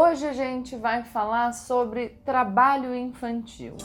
Hoje a gente vai falar sobre trabalho infantil.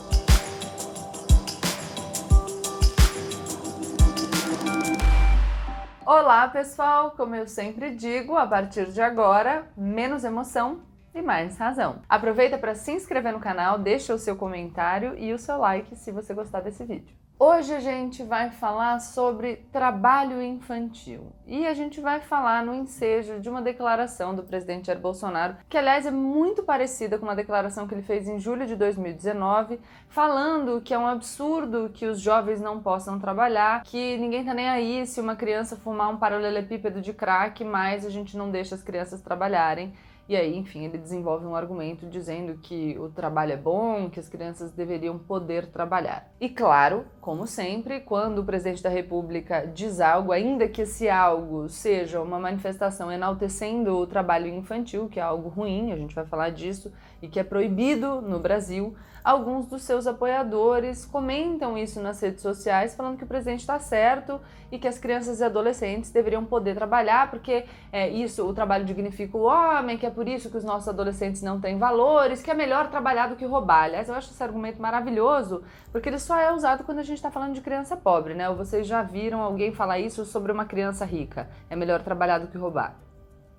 Olá, pessoal! Como eu sempre digo, a partir de agora, menos emoção e mais razão. Aproveita para se inscrever no canal, deixa o seu comentário e o seu like se você gostar desse vídeo. Hoje a gente vai falar sobre trabalho infantil e a gente vai falar no ensejo de uma declaração do presidente Jair Bolsonaro, que aliás é muito parecida com uma declaração que ele fez em julho de 2019, falando que é um absurdo que os jovens não possam trabalhar, que ninguém tá nem aí se uma criança fumar um paralelepípedo de crack, mas a gente não deixa as crianças trabalharem. E aí, enfim, ele desenvolve um argumento dizendo que o trabalho é bom, que as crianças deveriam poder trabalhar. E claro, como sempre, quando o presidente da República diz algo, ainda que esse algo seja uma manifestação enaltecendo o trabalho infantil, que é algo ruim, a gente vai falar disso, e que é proibido no Brasil, alguns dos seus apoiadores comentam isso nas redes sociais, falando que o presidente está certo e que as crianças e adolescentes deveriam poder trabalhar, porque é, isso, o trabalho dignifica o homem, que é por isso que os nossos adolescentes não têm valores, que é melhor trabalhar do que roubar. Aliás, eu acho esse argumento maravilhoso, porque ele só é usado quando a gente está falando de criança pobre, né? Ou vocês já viram alguém falar isso sobre uma criança rica? É melhor trabalhar do que roubar.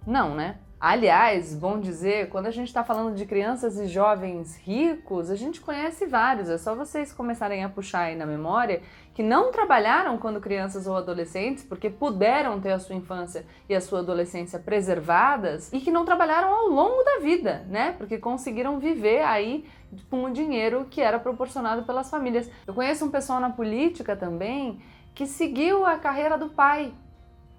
Não, né? Aliás, bom dizer, quando a gente está falando de crianças e jovens ricos, a gente conhece vários. É só vocês começarem a puxar aí na memória que não trabalharam quando crianças ou adolescentes, porque puderam ter a sua infância e a sua adolescência preservadas, e que não trabalharam ao longo da vida, né? Porque conseguiram viver aí com o dinheiro que era proporcionado pelas famílias. Eu conheço um pessoal na política também que seguiu a carreira do pai,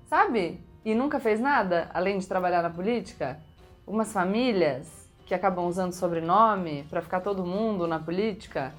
sabe? E nunca fez nada além de trabalhar na política? Umas famílias que acabam usando sobrenome para ficar todo mundo na política?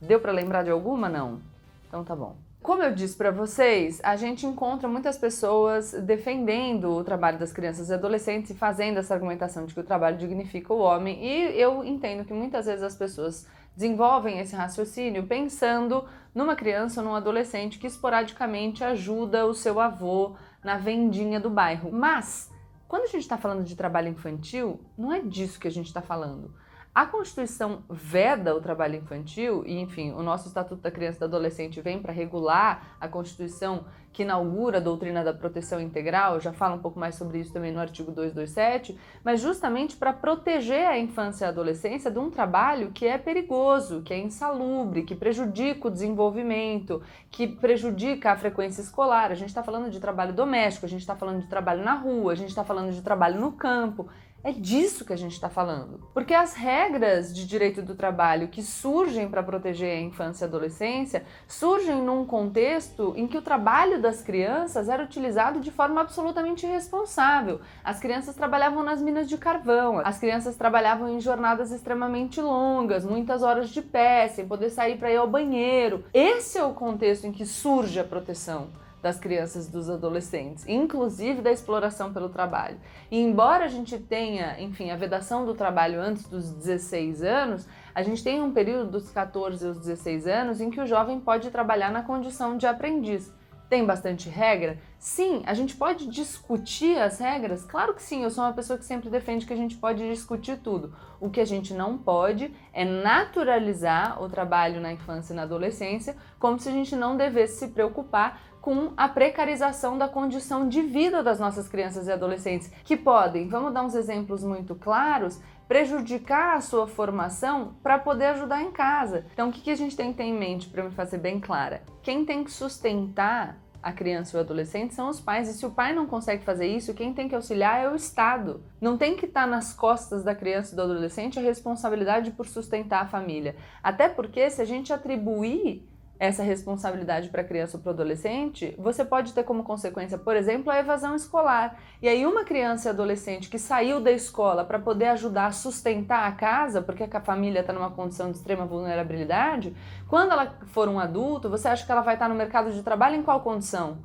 Deu para lembrar de alguma? Não? Então tá bom. Como eu disse para vocês, a gente encontra muitas pessoas defendendo o trabalho das crianças e adolescentes e fazendo essa argumentação de que o trabalho dignifica o homem, e eu entendo que muitas vezes as pessoas desenvolvem esse raciocínio pensando numa criança ou num adolescente que esporadicamente ajuda o seu avô na vendinha do bairro. Mas, quando a gente está falando de trabalho infantil, não é disso que a gente está falando. A Constituição veda o trabalho infantil e, enfim, o nosso Estatuto da Criança e do Adolescente vem para regular a Constituição que inaugura a doutrina da proteção integral, já fala um pouco mais sobre isso também no artigo 227, mas justamente para proteger a infância e a adolescência de um trabalho que é perigoso, que é insalubre, que prejudica o desenvolvimento, que prejudica a frequência escolar. A gente está falando de trabalho doméstico, a gente está falando de trabalho na rua, a gente está falando de trabalho no campo. É disso que a gente está falando. Porque as regras de direito do trabalho que surgem para proteger a infância e a adolescência surgem num contexto em que o trabalho das crianças era utilizado de forma absolutamente irresponsável. As crianças trabalhavam nas minas de carvão, as crianças trabalhavam em jornadas extremamente longas, muitas horas de pé, sem poder sair para ir ao banheiro. Esse é o contexto em que surge a proteção das crianças e dos adolescentes, inclusive da exploração pelo trabalho. E embora a gente tenha, enfim, a vedação do trabalho antes dos 16 anos, a gente tem um período dos 14 aos 16 anos em que o jovem pode trabalhar na condição de aprendiz. Tem bastante regra? Sim, a gente pode discutir as regras? Claro que sim, eu sou uma pessoa que sempre defende que a gente pode discutir tudo. O que a gente não pode é naturalizar o trabalho na infância e na adolescência, como se a gente não devesse se preocupar com a precarização da condição de vida das nossas crianças e adolescentes, que podem, vamos dar uns exemplos muito claros, prejudicar a sua formação para poder ajudar em casa. Então, o que, a gente tem que ter em mente para me fazer bem clara? Quem tem que sustentar a criança e o adolescente são os pais. E se o pai não consegue fazer isso, quem tem que auxiliar é o Estado. Não tem que estar tá nas costas da criança e do adolescente a responsabilidade por sustentar a família. Até porque, se a gente atribuir essa responsabilidade para a criança ou para o adolescente, você pode ter como consequência, por exemplo, a evasão escolar. E aí, uma criança e adolescente que saiu da escola para poder ajudar a sustentar a casa, porque a família está numa condição de extrema vulnerabilidade, quando ela for um adulto, você acha que ela vai estar no mercado de trabalho em qual condição?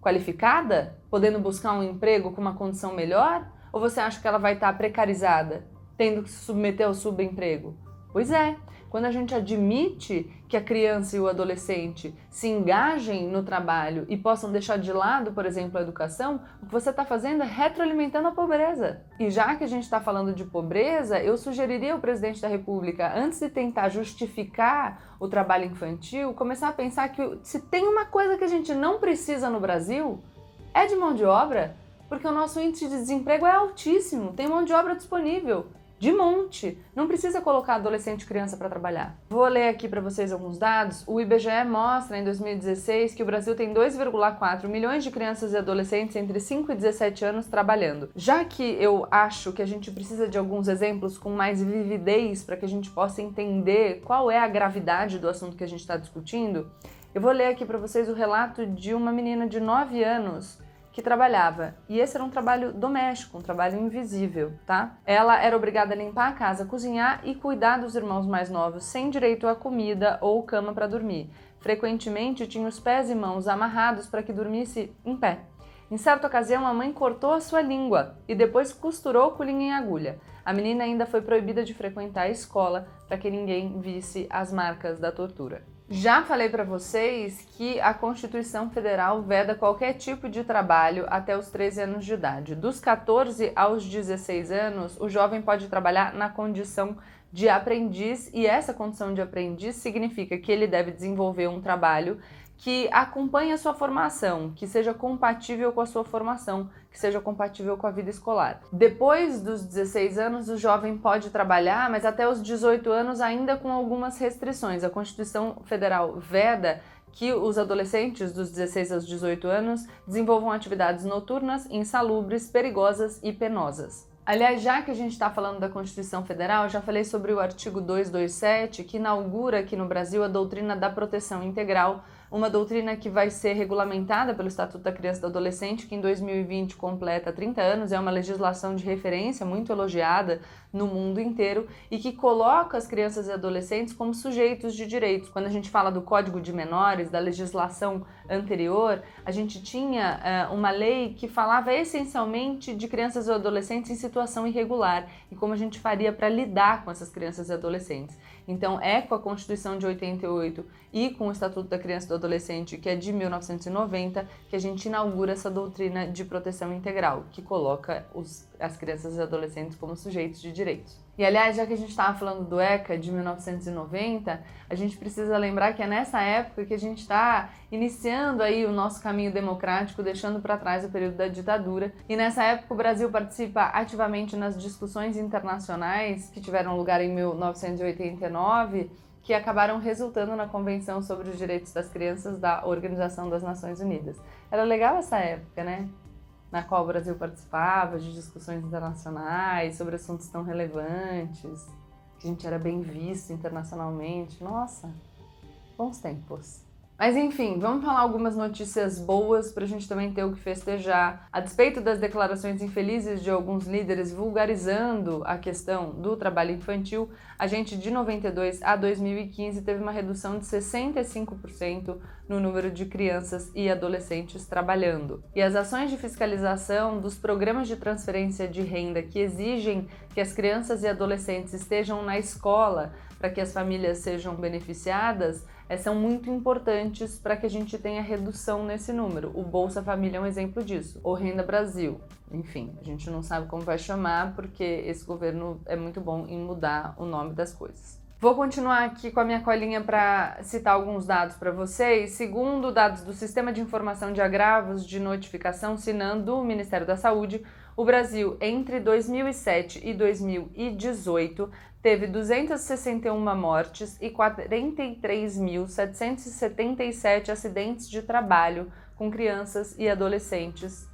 Qualificada? Podendo buscar um emprego com uma condição melhor? Ou você acha que ela vai estar precarizada, tendo que se submeter ao subemprego? Pois é, quando a gente admite que a criança e o adolescente se engajem no trabalho e possam deixar de lado, por exemplo, a educação, o que você está fazendo é retroalimentando a pobreza. E já que a gente está falando de pobreza, eu sugeriria ao presidente da República, antes de tentar justificar o trabalho infantil, começar a pensar que se tem uma coisa que a gente não precisa no Brasil, é de mão de obra, porque o nosso índice de desemprego é altíssimo, tem mão de obra disponível de monte. Não precisa colocar adolescente e criança para trabalhar. Vou ler aqui para vocês alguns dados. O IBGE mostra em 2016 que o Brasil tem 2,4 milhões de crianças e adolescentes entre 5 e 17 anos trabalhando. Já que eu acho que a gente precisa de alguns exemplos com mais vividez para que a gente possa entender qual é a gravidade do assunto que a gente está discutindo, eu vou ler aqui para vocês o relato de uma menina de 9 anos que trabalhava. E esse era um trabalho doméstico, um trabalho invisível, tá? Ela era obrigada a limpar a casa, cozinhar e cuidar dos irmãos mais novos, sem direito a comida ou cama para dormir. Frequentemente tinha os pés e mãos amarrados para que dormisse em pé. Em certa ocasião, a mãe cortou a sua língua e depois costurou com linha em agulha. A menina ainda foi proibida de frequentar a escola para que ninguém visse as marcas da tortura. Já falei para vocês que a Constituição Federal veda qualquer tipo de trabalho até os 13 anos de idade. Dos 14 aos 16 anos, o jovem pode trabalhar na condição de aprendiz, e essa condição de aprendiz significa que ele deve desenvolver um trabalho que acompanhe a sua formação, que seja compatível com a sua formação, que seja compatível com a vida escolar. Depois dos 16 anos, o jovem pode trabalhar, mas até os 18 anos ainda com algumas restrições. A Constituição Federal veda que os adolescentes dos 16 aos 18 anos desenvolvam atividades noturnas, insalubres, perigosas e penosas. Aliás, já que a gente está falando da Constituição Federal, já falei sobre o artigo 227, que inaugura aqui no Brasil a doutrina da proteção integral uma doutrina que vai ser regulamentada pelo Estatuto da Criança e do Adolescente, que em 2020 completa 30 anos, é uma legislação de referência muito elogiada no mundo inteiro e que coloca as crianças e adolescentes como sujeitos de direitos. Quando a gente fala do Código de Menores, da legislação anterior, a gente tinha uh, uma lei que falava essencialmente de crianças e adolescentes em situação irregular e como a gente faria para lidar com essas crianças e adolescentes. Então, é com a Constituição de 88 e com o Estatuto da Criança e do Adolescente, que é de 1990, que a gente inaugura essa doutrina de proteção integral, que coloca os, as crianças e adolescentes como sujeitos de direitos. E aliás, já que a gente estava falando do ECA de 1990, a gente precisa lembrar que é nessa época que a gente está iniciando aí o nosso caminho democrático, deixando para trás o período da ditadura. E nessa época o Brasil participa ativamente nas discussões internacionais que tiveram lugar em 1989 que acabaram resultando na Convenção sobre os Direitos das Crianças da Organização das Nações Unidas. Era legal essa época, né? Na qual o Brasil participava de discussões internacionais sobre assuntos tão relevantes, que a gente era bem visto internacionalmente. Nossa, bons tempos. Mas enfim, vamos falar algumas notícias boas para a gente também ter o que festejar. A despeito das declarações infelizes de alguns líderes vulgarizando a questão do trabalho infantil, a gente de 92 a 2015 teve uma redução de 65% no número de crianças e adolescentes trabalhando. E as ações de fiscalização dos programas de transferência de renda que exigem que as crianças e adolescentes estejam na escola para que as famílias sejam beneficiadas são muito importantes para que a gente tenha redução nesse número. O Bolsa Família é um exemplo disso, o Renda Brasil. Enfim, a gente não sabe como vai chamar porque esse governo é muito bom em mudar o nome das coisas. Vou continuar aqui com a minha colinha para citar alguns dados para vocês. Segundo dados do Sistema de Informação de Agravos de Notificação, SINAM, do Ministério da Saúde, o Brasil, entre 2007 e 2018, teve 261 mortes e 43.777 acidentes de trabalho com crianças e adolescentes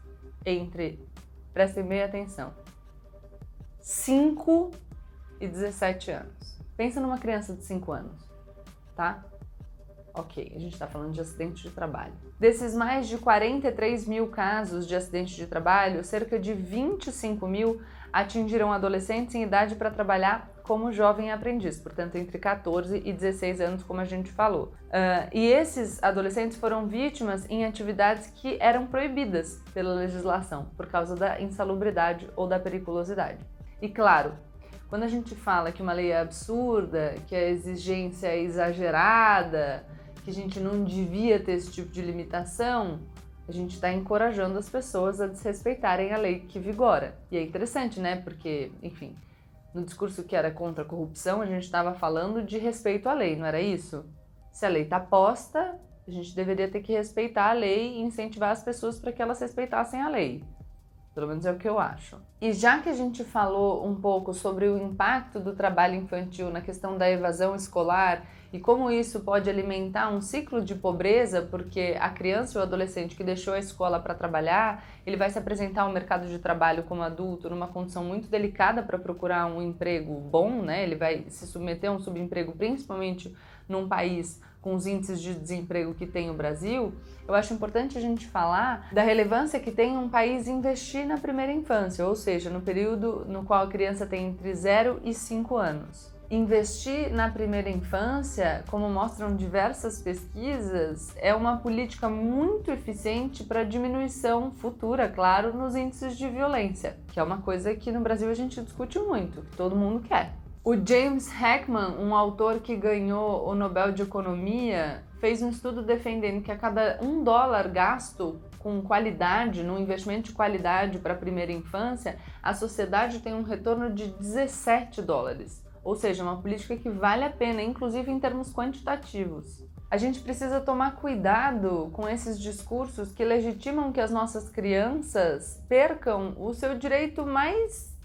entre, prestem bem atenção, 5 e 17 anos. Pensa numa criança de 5 anos, tá? Ok, a gente está falando de acidente de trabalho. Desses mais de 43 mil casos de acidente de trabalho, cerca de 25 mil atingiram adolescentes em idade para trabalhar como jovem aprendiz, portanto entre 14 e 16 anos, como a gente falou. Uh, e esses adolescentes foram vítimas em atividades que eram proibidas pela legislação por causa da insalubridade ou da periculosidade. E claro, quando a gente fala que uma lei é absurda, que a exigência é exagerada, que a gente não devia ter esse tipo de limitação, a gente está encorajando as pessoas a desrespeitarem a lei que vigora. E é interessante, né? Porque, enfim, no discurso que era contra a corrupção, a gente estava falando de respeito à lei, não era isso? Se a lei está posta, a gente deveria ter que respeitar a lei e incentivar as pessoas para que elas respeitassem a lei. Pelo menos é o que eu acho. E já que a gente falou um pouco sobre o impacto do trabalho infantil na questão da evasão escolar e como isso pode alimentar um ciclo de pobreza, porque a criança ou adolescente que deixou a escola para trabalhar, ele vai se apresentar ao mercado de trabalho como adulto numa condição muito delicada para procurar um emprego bom, né? Ele vai se submeter a um subemprego, principalmente num país com os índices de desemprego que tem o Brasil, eu acho importante a gente falar da relevância que tem um país investir na primeira infância, ou seja, no período no qual a criança tem entre 0 e 5 anos. Investir na primeira infância, como mostram diversas pesquisas, é uma política muito eficiente para diminuição futura, claro, nos índices de violência, que é uma coisa que no Brasil a gente discute muito, que todo mundo quer. O James Heckman, um autor que ganhou o Nobel de Economia, fez um estudo defendendo que a cada um dólar gasto com qualidade, no investimento de qualidade para a primeira infância, a sociedade tem um retorno de 17 dólares. Ou seja, uma política que vale a pena, inclusive em termos quantitativos. A gente precisa tomar cuidado com esses discursos que legitimam que as nossas crianças percam o seu direito mais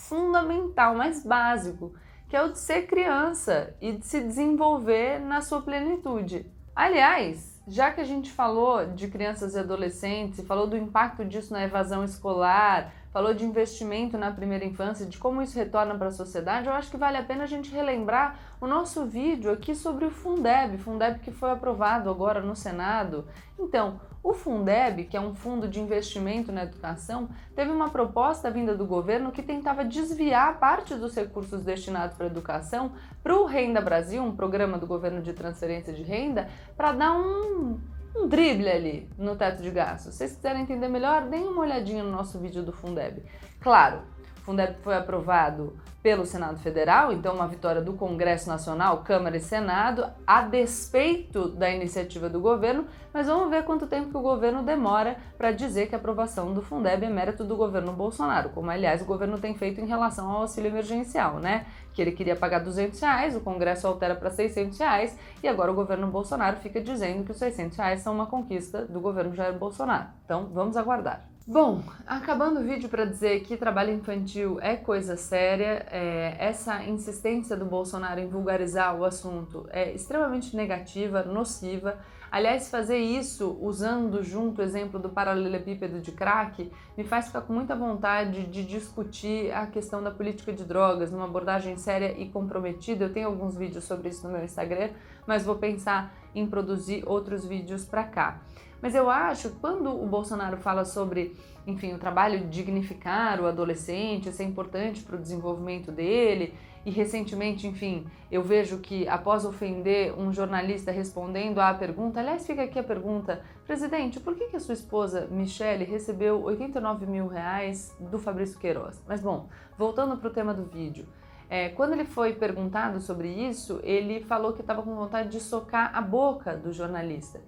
fundamental, mais básico, que é o de ser criança e de se desenvolver na sua plenitude. Aliás, já que a gente falou de crianças e adolescentes, falou do impacto disso na evasão escolar, falou de investimento na primeira infância, de como isso retorna para a sociedade, eu acho que vale a pena a gente relembrar o nosso vídeo aqui sobre o Fundeb, Fundeb que foi aprovado agora no Senado. Então, o Fundeb, que é um fundo de investimento na educação, teve uma proposta vinda do governo que tentava desviar parte dos recursos destinados para a educação para o Renda Brasil, um programa do governo de transferência de renda, para dar um um drible ali no teto de gastos. Se vocês quiserem entender melhor, deem uma olhadinha no nosso vídeo do Fundeb. Claro, Fundeb foi aprovado pelo Senado Federal, então uma vitória do Congresso Nacional, Câmara e Senado, a despeito da iniciativa do governo, mas vamos ver quanto tempo que o governo demora para dizer que a aprovação do Fundeb é mérito do governo Bolsonaro, como aliás o governo tem feito em relação ao auxílio emergencial, né? Que ele queria pagar 200 reais, o Congresso altera para 600 reais e agora o governo Bolsonaro fica dizendo que os 600 reais são uma conquista do governo Jair Bolsonaro. Então vamos aguardar. Bom, acabando o vídeo para dizer que trabalho infantil é coisa séria, é, essa insistência do Bolsonaro em vulgarizar o assunto é extremamente negativa, nociva. Aliás, fazer isso usando junto o exemplo do paralelepípedo de crack me faz ficar com muita vontade de discutir a questão da política de drogas numa abordagem séria e comprometida. Eu tenho alguns vídeos sobre isso no meu Instagram, mas vou pensar em produzir outros vídeos para cá. Mas eu acho que quando o Bolsonaro fala sobre, enfim, o trabalho de dignificar o adolescente, isso é importante para o desenvolvimento dele, e recentemente, enfim, eu vejo que após ofender um jornalista respondendo à pergunta, aliás, fica aqui a pergunta, presidente, por que, que a sua esposa Michele recebeu 89 mil reais do Fabrício Queiroz? Mas bom, voltando para o tema do vídeo. É, quando ele foi perguntado sobre isso, ele falou que estava com vontade de socar a boca do jornalista.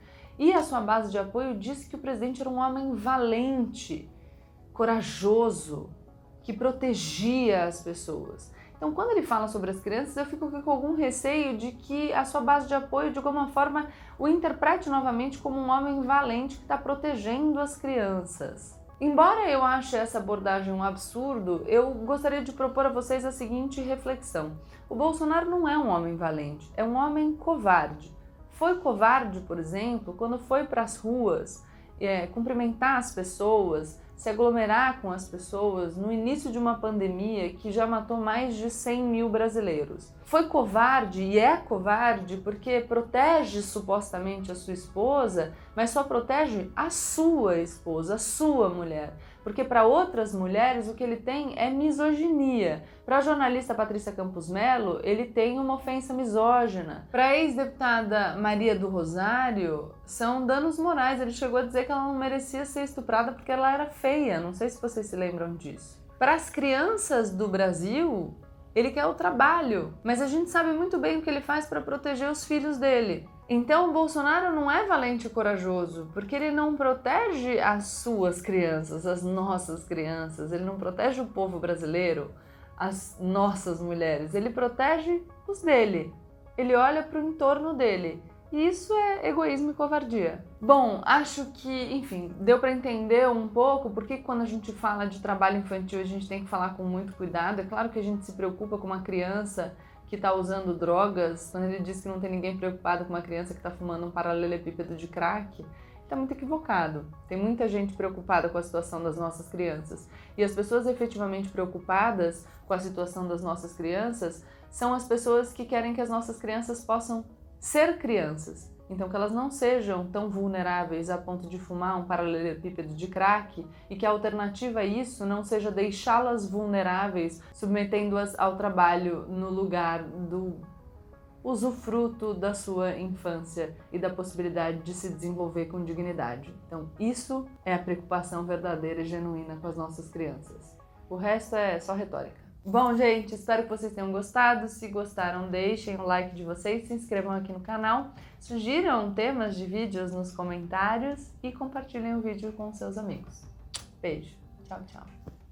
E a sua base de apoio disse que o presidente era um homem valente, corajoso, que protegia as pessoas. Então, quando ele fala sobre as crianças, eu fico com algum receio de que a sua base de apoio, de alguma forma, o interprete novamente como um homem valente que está protegendo as crianças. Embora eu ache essa abordagem um absurdo, eu gostaria de propor a vocês a seguinte reflexão: o Bolsonaro não é um homem valente, é um homem covarde. Foi covarde, por exemplo, quando foi para as ruas é, cumprimentar as pessoas, se aglomerar com as pessoas no início de uma pandemia que já matou mais de 100 mil brasileiros. Foi covarde e é covarde porque protege supostamente a sua esposa, mas só protege a sua esposa, a sua mulher. Porque para outras mulheres o que ele tem é misoginia. Para a jornalista Patrícia Campos Melo, ele tem uma ofensa misógina. Para a ex-deputada Maria do Rosário, são danos morais. Ele chegou a dizer que ela não merecia ser estuprada porque ela era feia. Não sei se vocês se lembram disso. Para as crianças do Brasil, Ele quer o trabalho, mas a gente sabe muito bem o que ele faz para proteger os filhos dele. Então o Bolsonaro não é valente e corajoso, porque ele não protege as suas crianças, as nossas crianças, ele não protege o povo brasileiro, as nossas mulheres, ele protege os dele. Ele olha para o entorno dele. E isso é egoísmo e covardia. Bom, acho que, enfim, deu para entender um pouco porque quando a gente fala de trabalho infantil a gente tem que falar com muito cuidado. É claro que a gente se preocupa com uma criança que está usando drogas, quando ele diz que não tem ninguém preocupado com uma criança que está fumando um paralelepípedo de crack, está muito equivocado. Tem muita gente preocupada com a situação das nossas crianças. E as pessoas efetivamente preocupadas com a situação das nossas crianças são as pessoas que querem que as nossas crianças possam ser crianças. Então, que elas não sejam tão vulneráveis a ponto de fumar um paralelepípedo de crack e que a alternativa a isso não seja deixá-las vulneráveis, submetendo-as ao trabalho no lugar do usufruto da sua infância e da possibilidade de se desenvolver com dignidade. Então, isso é a preocupação verdadeira e genuína com as nossas crianças. O resto é só retórica. Bom, gente, espero que vocês tenham gostado. Se gostaram, deixem o like de vocês, se inscrevam aqui no canal, sugiram temas de vídeos nos comentários e compartilhem o vídeo com seus amigos. Beijo. Tchau, tchau.